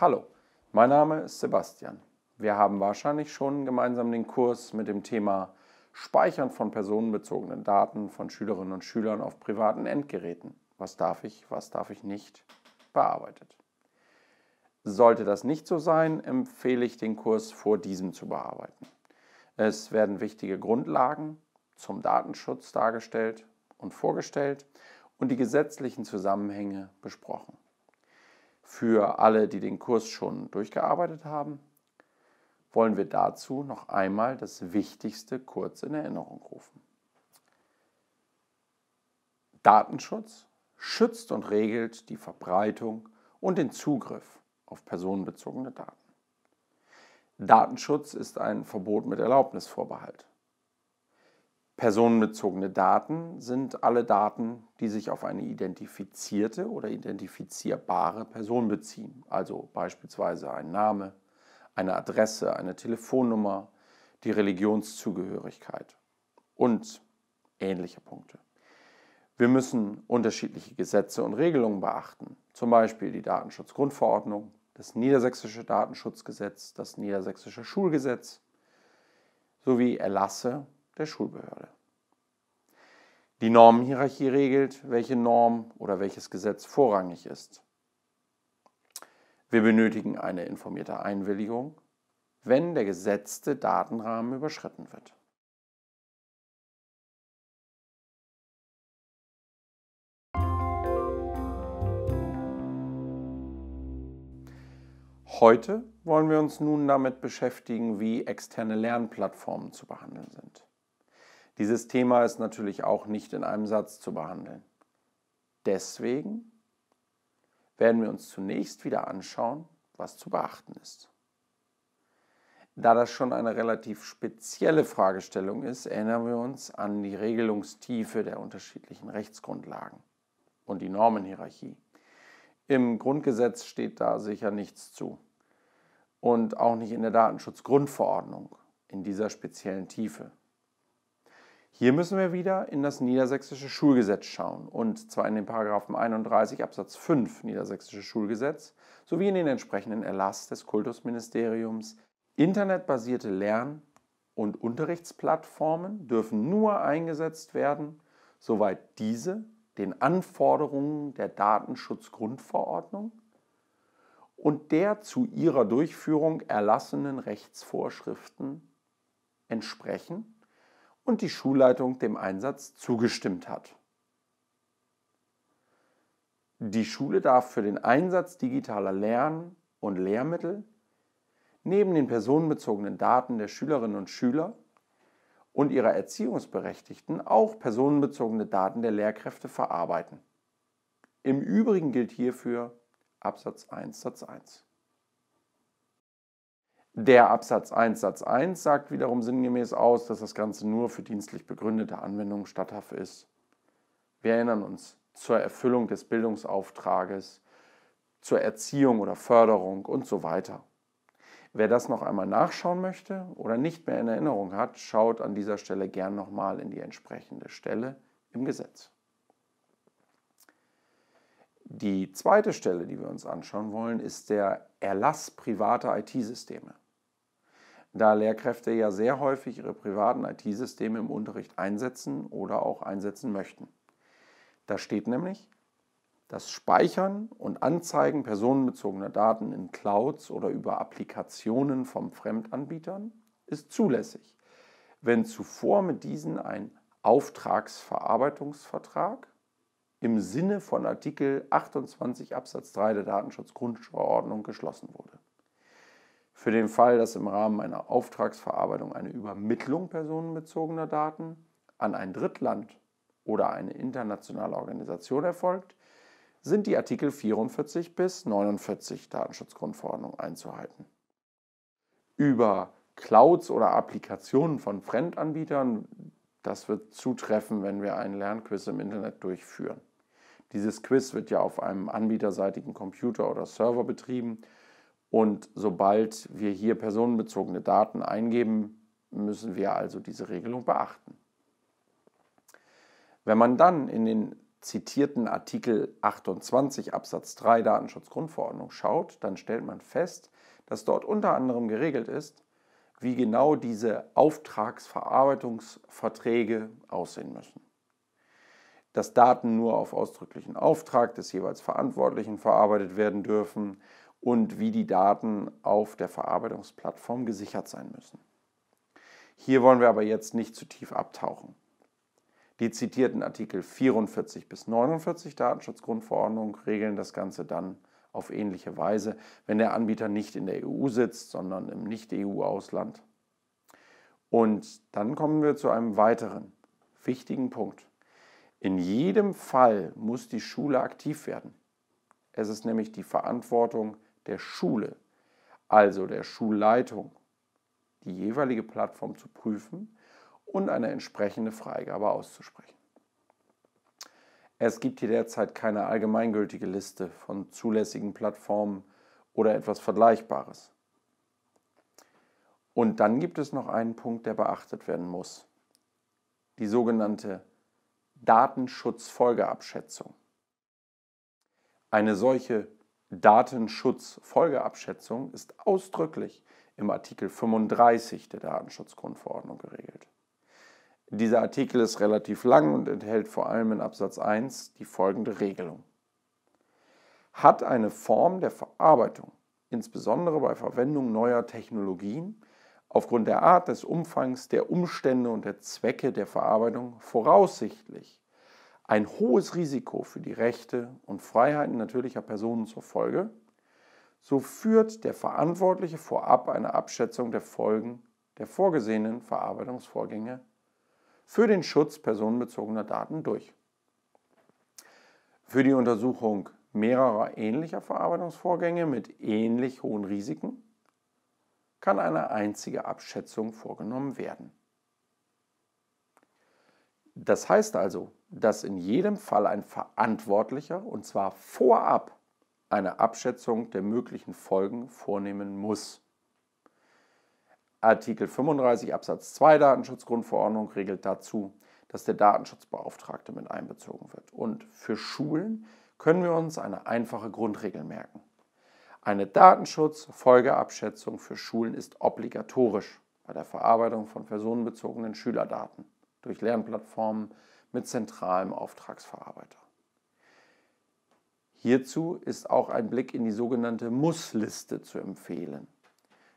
Hallo, mein Name ist Sebastian. Wir haben wahrscheinlich schon gemeinsam den Kurs mit dem Thema Speichern von personenbezogenen Daten von Schülerinnen und Schülern auf privaten Endgeräten. Was darf ich, was darf ich nicht, bearbeitet. Sollte das nicht so sein, empfehle ich den Kurs vor diesem zu bearbeiten. Es werden wichtige Grundlagen zum Datenschutz dargestellt und vorgestellt und die gesetzlichen Zusammenhänge besprochen. Für alle, die den Kurs schon durchgearbeitet haben, wollen wir dazu noch einmal das Wichtigste kurz in Erinnerung rufen. Datenschutz schützt und regelt die Verbreitung und den Zugriff auf personenbezogene Daten. Datenschutz ist ein Verbot mit Erlaubnisvorbehalt. Personenbezogene Daten sind alle Daten, die sich auf eine identifizierte oder identifizierbare Person beziehen, also beispielsweise ein Name, eine Adresse, eine Telefonnummer, die Religionszugehörigkeit und ähnliche Punkte. Wir müssen unterschiedliche Gesetze und Regelungen beachten, zum Beispiel die Datenschutzgrundverordnung, das Niedersächsische Datenschutzgesetz, das Niedersächsische Schulgesetz sowie Erlasse der Schulbehörde. Die Normenhierarchie regelt, welche Norm oder welches Gesetz vorrangig ist. Wir benötigen eine informierte Einwilligung, wenn der gesetzte Datenrahmen überschritten wird. Heute wollen wir uns nun damit beschäftigen, wie externe Lernplattformen zu behandeln sind. Dieses Thema ist natürlich auch nicht in einem Satz zu behandeln. Deswegen werden wir uns zunächst wieder anschauen, was zu beachten ist. Da das schon eine relativ spezielle Fragestellung ist, erinnern wir uns an die Regelungstiefe der unterschiedlichen Rechtsgrundlagen und die Normenhierarchie. Im Grundgesetz steht da sicher nichts zu und auch nicht in der Datenschutzgrundverordnung in dieser speziellen Tiefe. Hier müssen wir wieder in das niedersächsische Schulgesetz schauen und zwar in den Paragraphen 31 Absatz 5 niedersächsische Schulgesetz sowie in den entsprechenden Erlass des Kultusministeriums. Internetbasierte Lern- und Unterrichtsplattformen dürfen nur eingesetzt werden, soweit diese den Anforderungen der Datenschutzgrundverordnung und der zu ihrer Durchführung erlassenen Rechtsvorschriften entsprechen und die Schulleitung dem Einsatz zugestimmt hat. Die Schule darf für den Einsatz digitaler Lern- und Lehrmittel neben den personenbezogenen Daten der Schülerinnen und Schüler und ihrer Erziehungsberechtigten auch personenbezogene Daten der Lehrkräfte verarbeiten. Im Übrigen gilt hierfür Absatz 1 Satz 1. Der Absatz 1 Satz 1 sagt wiederum sinngemäß aus, dass das Ganze nur für dienstlich begründete Anwendungen statthaft ist. Wir erinnern uns zur Erfüllung des Bildungsauftrages, zur Erziehung oder Förderung und so weiter. Wer das noch einmal nachschauen möchte oder nicht mehr in Erinnerung hat, schaut an dieser Stelle gern nochmal in die entsprechende Stelle im Gesetz. Die zweite Stelle, die wir uns anschauen wollen, ist der Erlass privater IT-Systeme. Da Lehrkräfte ja sehr häufig ihre privaten IT-Systeme im Unterricht einsetzen oder auch einsetzen möchten. Da steht nämlich, das Speichern und Anzeigen personenbezogener Daten in Clouds oder über Applikationen von Fremdanbietern ist zulässig, wenn zuvor mit diesen ein Auftragsverarbeitungsvertrag im Sinne von Artikel 28 Absatz 3 der Datenschutzgrundverordnung geschlossen wurde. Für den Fall, dass im Rahmen einer Auftragsverarbeitung eine Übermittlung personenbezogener Daten an ein Drittland oder eine internationale Organisation erfolgt, sind die Artikel 44 bis 49 Datenschutzgrundverordnung einzuhalten. Über Clouds oder Applikationen von Fremdanbietern, das wird zutreffen, wenn wir einen Lernquiz im Internet durchführen. Dieses Quiz wird ja auf einem anbieterseitigen Computer oder Server betrieben und sobald wir hier personenbezogene Daten eingeben, müssen wir also diese Regelung beachten. Wenn man dann in den zitierten Artikel 28 Absatz 3 Datenschutzgrundverordnung schaut, dann stellt man fest, dass dort unter anderem geregelt ist, wie genau diese Auftragsverarbeitungsverträge aussehen müssen. Dass Daten nur auf ausdrücklichen Auftrag des jeweils Verantwortlichen verarbeitet werden dürfen und wie die Daten auf der Verarbeitungsplattform gesichert sein müssen. Hier wollen wir aber jetzt nicht zu tief abtauchen. Die zitierten Artikel 44 bis 49 Datenschutzgrundverordnung regeln das Ganze dann auf ähnliche Weise, wenn der Anbieter nicht in der EU sitzt, sondern im Nicht-EU-Ausland. Und dann kommen wir zu einem weiteren wichtigen Punkt. In jedem Fall muss die Schule aktiv werden. Es ist nämlich die Verantwortung der Schule, also der Schulleitung, die jeweilige Plattform zu prüfen und eine entsprechende Freigabe auszusprechen. Es gibt hier derzeit keine allgemeingültige Liste von zulässigen Plattformen oder etwas Vergleichbares. Und dann gibt es noch einen Punkt, der beachtet werden muss. Die sogenannte Datenschutzfolgeabschätzung. Eine solche Datenschutzfolgeabschätzung ist ausdrücklich im Artikel 35 der Datenschutzgrundverordnung geregelt. Dieser Artikel ist relativ lang und enthält vor allem in Absatz 1 die folgende Regelung. Hat eine Form der Verarbeitung, insbesondere bei Verwendung neuer Technologien, aufgrund der Art, des Umfangs, der Umstände und der Zwecke der Verarbeitung voraussichtlich ein hohes Risiko für die Rechte und Freiheiten natürlicher Personen zur Folge, so führt der Verantwortliche vorab eine Abschätzung der Folgen der vorgesehenen Verarbeitungsvorgänge für den Schutz personenbezogener Daten durch. Für die Untersuchung mehrerer ähnlicher Verarbeitungsvorgänge mit ähnlich hohen Risiken kann eine einzige Abschätzung vorgenommen werden. Das heißt also, dass in jedem Fall ein Verantwortlicher, und zwar vorab, eine Abschätzung der möglichen Folgen vornehmen muss. Artikel 35 Absatz 2 Datenschutzgrundverordnung regelt dazu, dass der Datenschutzbeauftragte mit einbezogen wird. Und für Schulen können wir uns eine einfache Grundregel merken. Eine Datenschutzfolgeabschätzung für Schulen ist obligatorisch bei der Verarbeitung von personenbezogenen Schülerdaten durch Lernplattformen mit zentralem Auftragsverarbeiter. Hierzu ist auch ein Blick in die sogenannte Muss-Liste zu empfehlen.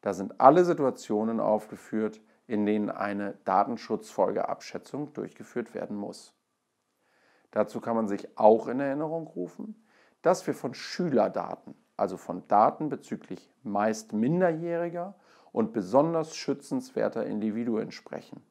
Da sind alle Situationen aufgeführt, in denen eine Datenschutzfolgeabschätzung durchgeführt werden muss. Dazu kann man sich auch in Erinnerung rufen, dass wir von Schülerdaten, also von Daten bezüglich meist minderjähriger und besonders schützenswerter Individuen sprechen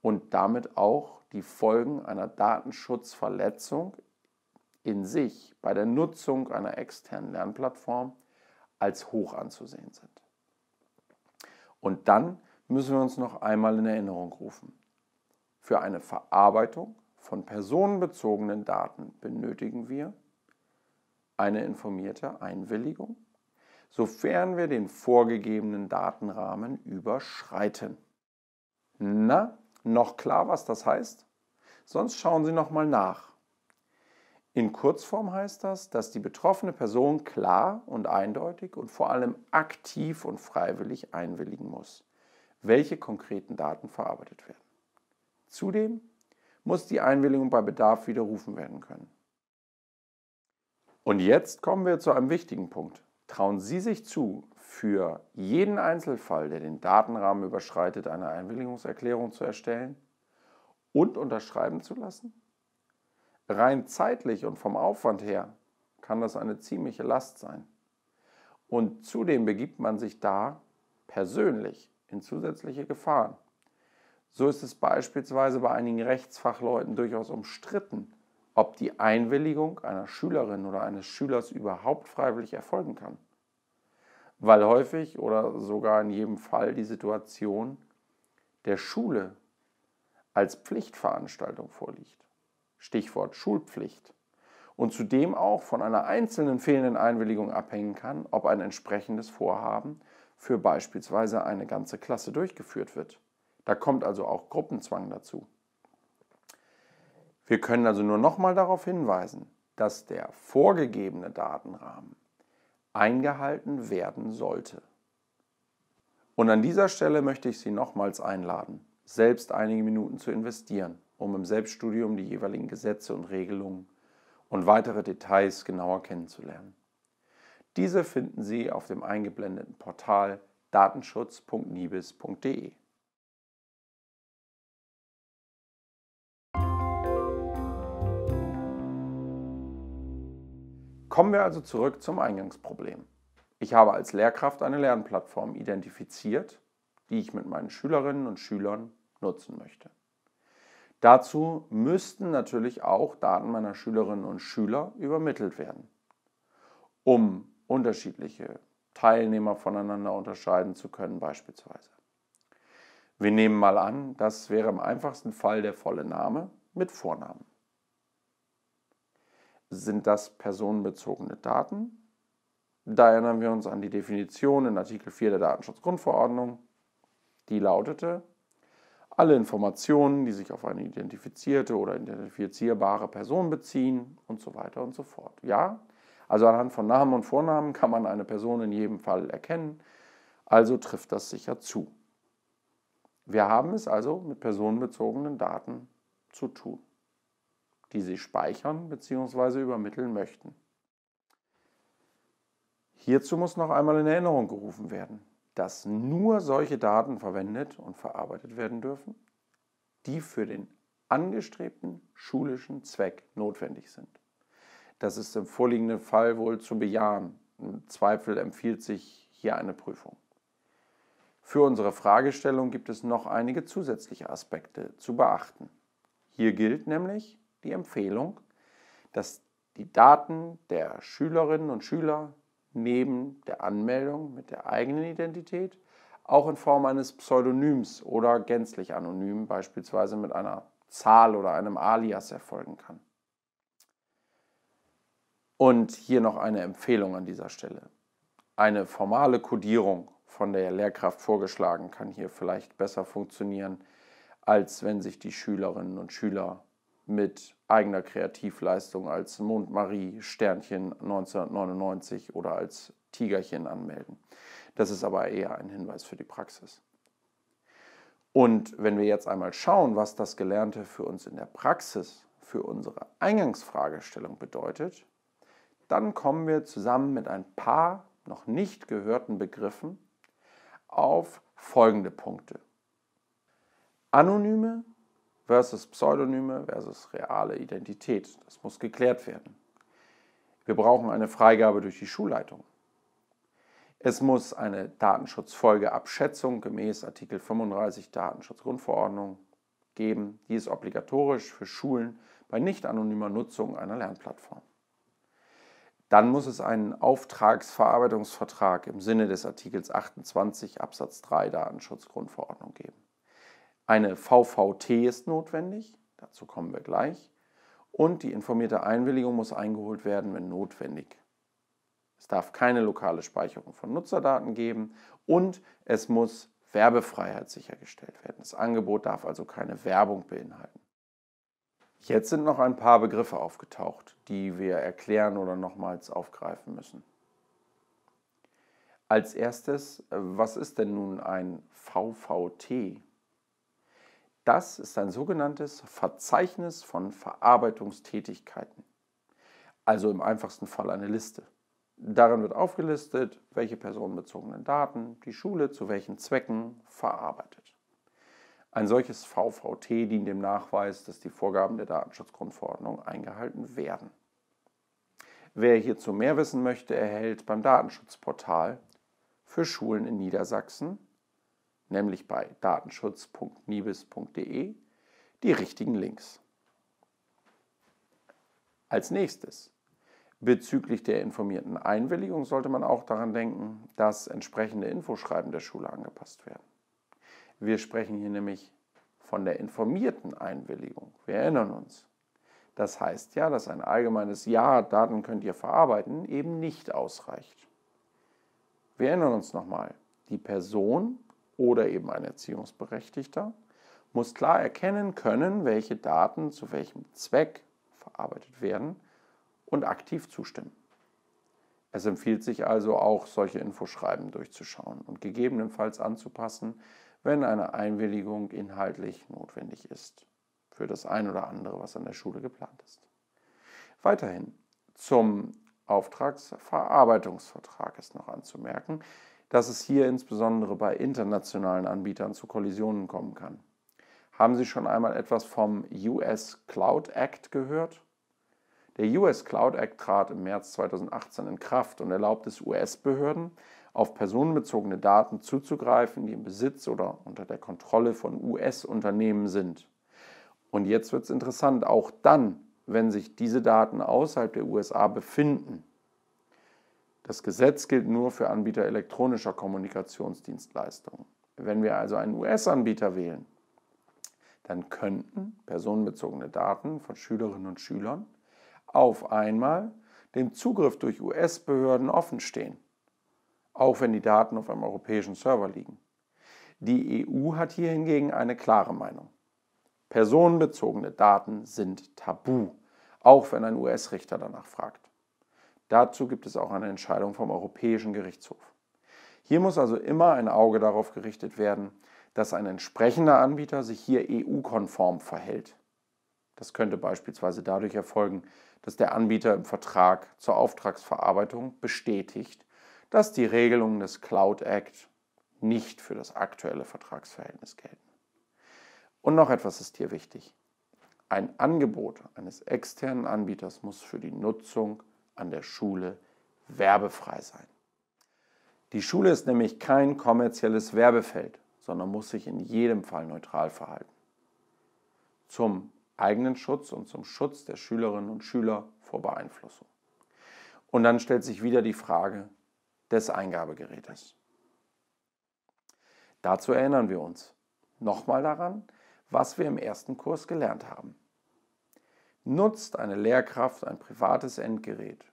und damit auch die Folgen einer Datenschutzverletzung in sich bei der Nutzung einer externen Lernplattform als hoch anzusehen sind. Und dann müssen wir uns noch einmal in Erinnerung rufen. Für eine Verarbeitung von personenbezogenen Daten benötigen wir eine informierte Einwilligung, sofern wir den vorgegebenen Datenrahmen überschreiten. Na, noch klar, was das heißt? Sonst schauen Sie noch mal nach. In Kurzform heißt das, dass die betroffene Person klar und eindeutig und vor allem aktiv und freiwillig einwilligen muss, welche konkreten Daten verarbeitet werden. Zudem muss die Einwilligung bei Bedarf widerrufen werden können. Und jetzt kommen wir zu einem wichtigen Punkt. Trauen Sie sich zu, für jeden Einzelfall, der den Datenrahmen überschreitet, eine Einwilligungserklärung zu erstellen und unterschreiben zu lassen? rein zeitlich und vom Aufwand her kann das eine ziemliche Last sein. Und zudem begibt man sich da persönlich in zusätzliche Gefahren. So ist es beispielsweise bei einigen Rechtsfachleuten durchaus umstritten, ob die Einwilligung einer Schülerin oder eines Schülers überhaupt freiwillig erfolgen kann. Weil häufig oder sogar in jedem Fall die Situation der Schule als Pflichtveranstaltung vorliegt. Stichwort Schulpflicht, und zudem auch von einer einzelnen fehlenden Einwilligung abhängen kann, ob ein entsprechendes Vorhaben für beispielsweise eine ganze Klasse durchgeführt wird. Da kommt also auch Gruppenzwang dazu. Wir können also nur nochmal darauf hinweisen, dass der vorgegebene Datenrahmen eingehalten werden sollte. Und an dieser Stelle möchte ich Sie nochmals einladen, selbst einige Minuten zu investieren, um im Selbststudium die jeweiligen Gesetze und Regelungen und weitere Details genauer kennenzulernen. Diese finden Sie auf dem eingeblendeten Portal datenschutz.nibis.de. Kommen wir also zurück zum Eingangsproblem. Ich habe als Lehrkraft eine Lernplattform identifiziert, die ich mit meinen Schülerinnen und Schülern nutzen möchte. Dazu müssten natürlich auch Daten meiner Schülerinnen und Schüler übermittelt werden, um unterschiedliche Teilnehmer voneinander unterscheiden zu können beispielsweise. Wir nehmen mal an, das wäre im einfachsten Fall der volle Name mit Vornamen. Sind das personenbezogene Daten? Da erinnern wir uns an die Definition in Artikel 4 der Datenschutzgrundverordnung. Die lautete, alle Informationen, die sich auf eine identifizierte oder identifizierbare Person beziehen und so weiter und so fort. Ja, also anhand von Namen und Vornamen kann man eine Person in jedem Fall erkennen, also trifft das sicher zu. Wir haben es also mit personenbezogenen Daten zu tun, die Sie speichern bzw. übermitteln möchten. Hierzu muss noch einmal in Erinnerung gerufen werden, dass nur solche Daten verwendet und verarbeitet werden dürfen, die für den angestrebten schulischen Zweck notwendig sind. Das ist im vorliegenden Fall wohl zu bejahen. Im Zweifel empfiehlt sich hier eine Prüfung. Für unsere Fragestellung gibt es noch einige zusätzliche Aspekte zu beachten. Hier gilt nämlich die Empfehlung, dass die Daten der Schülerinnen und Schüler neben der Anmeldung mit der eigenen Identität auch in Form eines Pseudonyms oder gänzlich anonym, beispielsweise mit einer Zahl oder einem Alias erfolgen kann. Und hier noch eine Empfehlung an dieser Stelle. Eine formale Codierung von der Lehrkraft vorgeschlagen kann hier vielleicht besser funktionieren, als wenn sich die Schülerinnen und Schüler mit eigener Kreativleistung als Mondmarie Sternchen 1999 oder als Tigerchen anmelden. Das ist aber eher ein Hinweis für die Praxis. Und wenn wir jetzt einmal schauen, was das Gelernte für uns in der Praxis, für unsere Eingangsfragestellung bedeutet, dann kommen wir zusammen mit ein paar noch nicht gehörten Begriffen auf folgende Punkte. Anonyme versus Pseudonyme versus reale Identität. Das muss geklärt werden. Wir brauchen eine Freigabe durch die Schulleitung. Es muss eine Datenschutzfolgeabschätzung gemäß Artikel 35 Datenschutzgrundverordnung geben. Die ist obligatorisch für Schulen bei nicht anonymer Nutzung einer Lernplattform. Dann muss es einen Auftragsverarbeitungsvertrag im Sinne des Artikels 28 Absatz 3 Datenschutzgrundverordnung geben. Eine VVT ist notwendig, dazu kommen wir gleich. Und die informierte Einwilligung muss eingeholt werden, wenn notwendig. Es darf keine lokale Speicherung von Nutzerdaten geben und es muss Werbefreiheit sichergestellt werden. Das Angebot darf also keine Werbung beinhalten. Jetzt sind noch ein paar Begriffe aufgetaucht, die wir erklären oder nochmals aufgreifen müssen. Als erstes, was ist denn nun ein VVT? Das ist ein sogenanntes Verzeichnis von Verarbeitungstätigkeiten. Also im einfachsten Fall eine Liste. Darin wird aufgelistet, welche personenbezogenen Daten die Schule zu welchen Zwecken verarbeitet. Ein solches VVT dient dem Nachweis, dass die Vorgaben der Datenschutzgrundverordnung eingehalten werden. Wer hierzu mehr wissen möchte, erhält beim Datenschutzportal für Schulen in Niedersachsen nämlich bei datenschutz.nibis.de, die richtigen Links. Als nächstes, bezüglich der informierten Einwilligung sollte man auch daran denken, dass entsprechende Infoschreiben der Schule angepasst werden. Wir sprechen hier nämlich von der informierten Einwilligung. Wir erinnern uns. Das heißt ja, dass ein allgemeines Ja, Daten könnt ihr verarbeiten, eben nicht ausreicht. Wir erinnern uns nochmal, die Person oder eben ein Erziehungsberechtigter, muss klar erkennen können, welche Daten zu welchem Zweck verarbeitet werden und aktiv zustimmen. Es empfiehlt sich also auch, solche Infoschreiben durchzuschauen und gegebenenfalls anzupassen, wenn eine Einwilligung inhaltlich notwendig ist für das ein oder andere, was an der Schule geplant ist. Weiterhin zum Auftragsverarbeitungsvertrag ist noch anzumerken, dass es hier insbesondere bei internationalen Anbietern zu Kollisionen kommen kann. Haben Sie schon einmal etwas vom US Cloud Act gehört? Der US Cloud Act trat im März 2018 in Kraft und erlaubt es US-Behörden, auf personenbezogene Daten zuzugreifen, die im Besitz oder unter der Kontrolle von US-Unternehmen sind. Und jetzt wird es interessant, auch dann, wenn sich diese Daten außerhalb der USA befinden. Das Gesetz gilt nur für Anbieter elektronischer Kommunikationsdienstleistungen. Wenn wir also einen US-Anbieter wählen, dann könnten personenbezogene Daten von Schülerinnen und Schülern auf einmal dem Zugriff durch US-Behörden offenstehen, auch wenn die Daten auf einem europäischen Server liegen. Die EU hat hier hingegen eine klare Meinung. Personenbezogene Daten sind tabu, auch wenn ein US-Richter danach fragt. Dazu gibt es auch eine Entscheidung vom Europäischen Gerichtshof. Hier muss also immer ein Auge darauf gerichtet werden, dass ein entsprechender Anbieter sich hier EU-konform verhält. Das könnte beispielsweise dadurch erfolgen, dass der Anbieter im Vertrag zur Auftragsverarbeitung bestätigt, dass die Regelungen des Cloud Act nicht für das aktuelle Vertragsverhältnis gelten. Und noch etwas ist hier wichtig. Ein Angebot eines externen Anbieters muss für die Nutzung an der Schule werbefrei sein. Die Schule ist nämlich kein kommerzielles Werbefeld, sondern muss sich in jedem Fall neutral verhalten. Zum eigenen Schutz und zum Schutz der Schülerinnen und Schüler vor Beeinflussung. Und dann stellt sich wieder die Frage des Eingabegerätes. Dazu erinnern wir uns nochmal daran, was wir im ersten Kurs gelernt haben. Nutzt eine Lehrkraft ein privates Endgerät,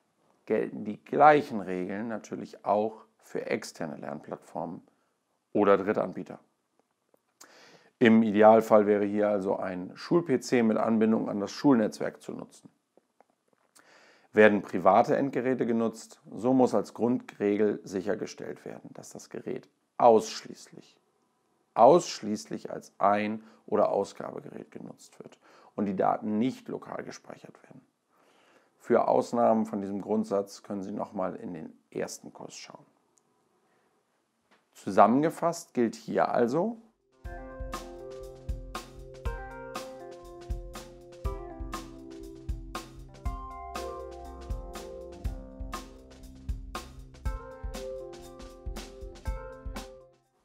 gelten die gleichen Regeln natürlich auch für externe Lernplattformen oder Drittanbieter. Im Idealfall wäre hier also ein Schul-PC mit Anbindung an das Schulnetzwerk zu nutzen. Werden private Endgeräte genutzt, so muss als Grundregel sichergestellt werden, dass das Gerät ausschließlich, ausschließlich als Ein- oder Ausgabegerät genutzt wird und die Daten nicht lokal gespeichert werden. Für Ausnahmen von diesem Grundsatz können Sie nochmal in den ersten Kurs schauen. Zusammengefasst gilt hier also,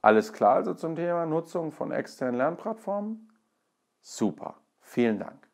Alles klar also zum Thema Nutzung von externen Lernplattformen? Super, vielen Dank.